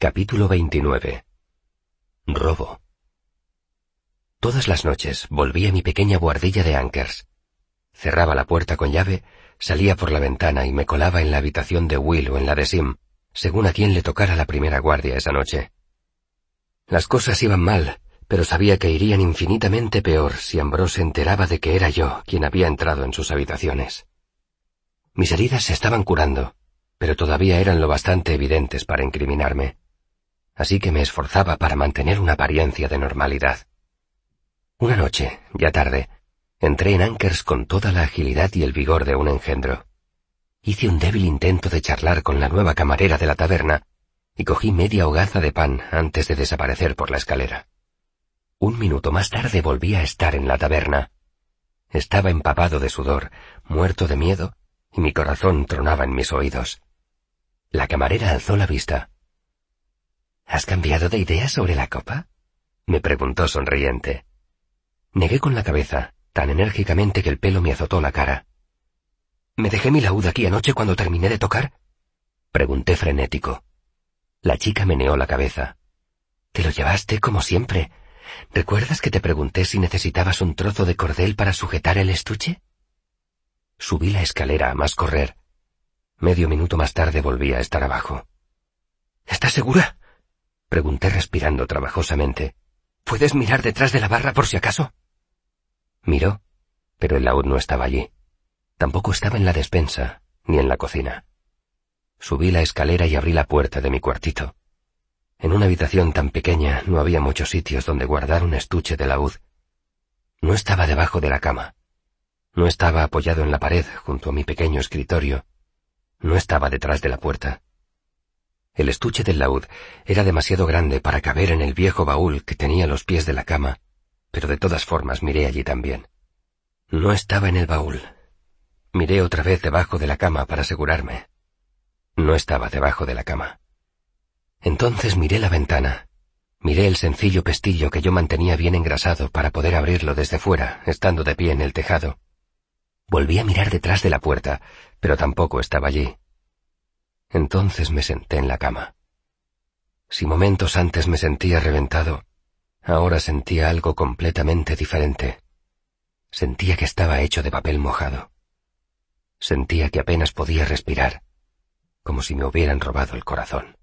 Capítulo 29 Robo Todas las noches volví a mi pequeña buhardilla de Ankers. Cerraba la puerta con llave, salía por la ventana y me colaba en la habitación de Will o en la de Sim, según a quien le tocara la primera guardia esa noche. Las cosas iban mal, pero sabía que irían infinitamente peor si Ambrose se enteraba de que era yo quien había entrado en sus habitaciones. Mis heridas se estaban curando, pero todavía eran lo bastante evidentes para incriminarme. Así que me esforzaba para mantener una apariencia de normalidad. Una noche, ya tarde, entré en Ankers con toda la agilidad y el vigor de un engendro. Hice un débil intento de charlar con la nueva camarera de la taberna y cogí media hogaza de pan antes de desaparecer por la escalera. Un minuto más tarde volví a estar en la taberna. Estaba empapado de sudor, muerto de miedo, y mi corazón tronaba en mis oídos. La camarera alzó la vista. ¿Has cambiado de idea sobre la copa? me preguntó sonriente. Negué con la cabeza, tan enérgicamente que el pelo me azotó la cara. ¿Me dejé mi laúd aquí anoche cuando terminé de tocar? Pregunté frenético. La chica meneó la cabeza. Te lo llevaste como siempre. ¿Recuerdas que te pregunté si necesitabas un trozo de cordel para sujetar el estuche? Subí la escalera a más correr. Medio minuto más tarde volví a estar abajo. ¿Estás segura? Pregunté respirando trabajosamente. ¿Puedes mirar detrás de la barra por si acaso? Miró, pero el laúd no estaba allí. Tampoco estaba en la despensa, ni en la cocina. Subí la escalera y abrí la puerta de mi cuartito. En una habitación tan pequeña no había muchos sitios donde guardar un estuche de laúd. No estaba debajo de la cama. No estaba apoyado en la pared junto a mi pequeño escritorio. No estaba detrás de la puerta. El estuche del laúd era demasiado grande para caber en el viejo baúl que tenía los pies de la cama, pero de todas formas miré allí también. No estaba en el baúl. Miré otra vez debajo de la cama para asegurarme. No estaba debajo de la cama. Entonces miré la ventana. Miré el sencillo pestillo que yo mantenía bien engrasado para poder abrirlo desde fuera, estando de pie en el tejado. Volví a mirar detrás de la puerta, pero tampoco estaba allí. Entonces me senté en la cama. Si momentos antes me sentía reventado, ahora sentía algo completamente diferente. Sentía que estaba hecho de papel mojado. Sentía que apenas podía respirar, como si me hubieran robado el corazón.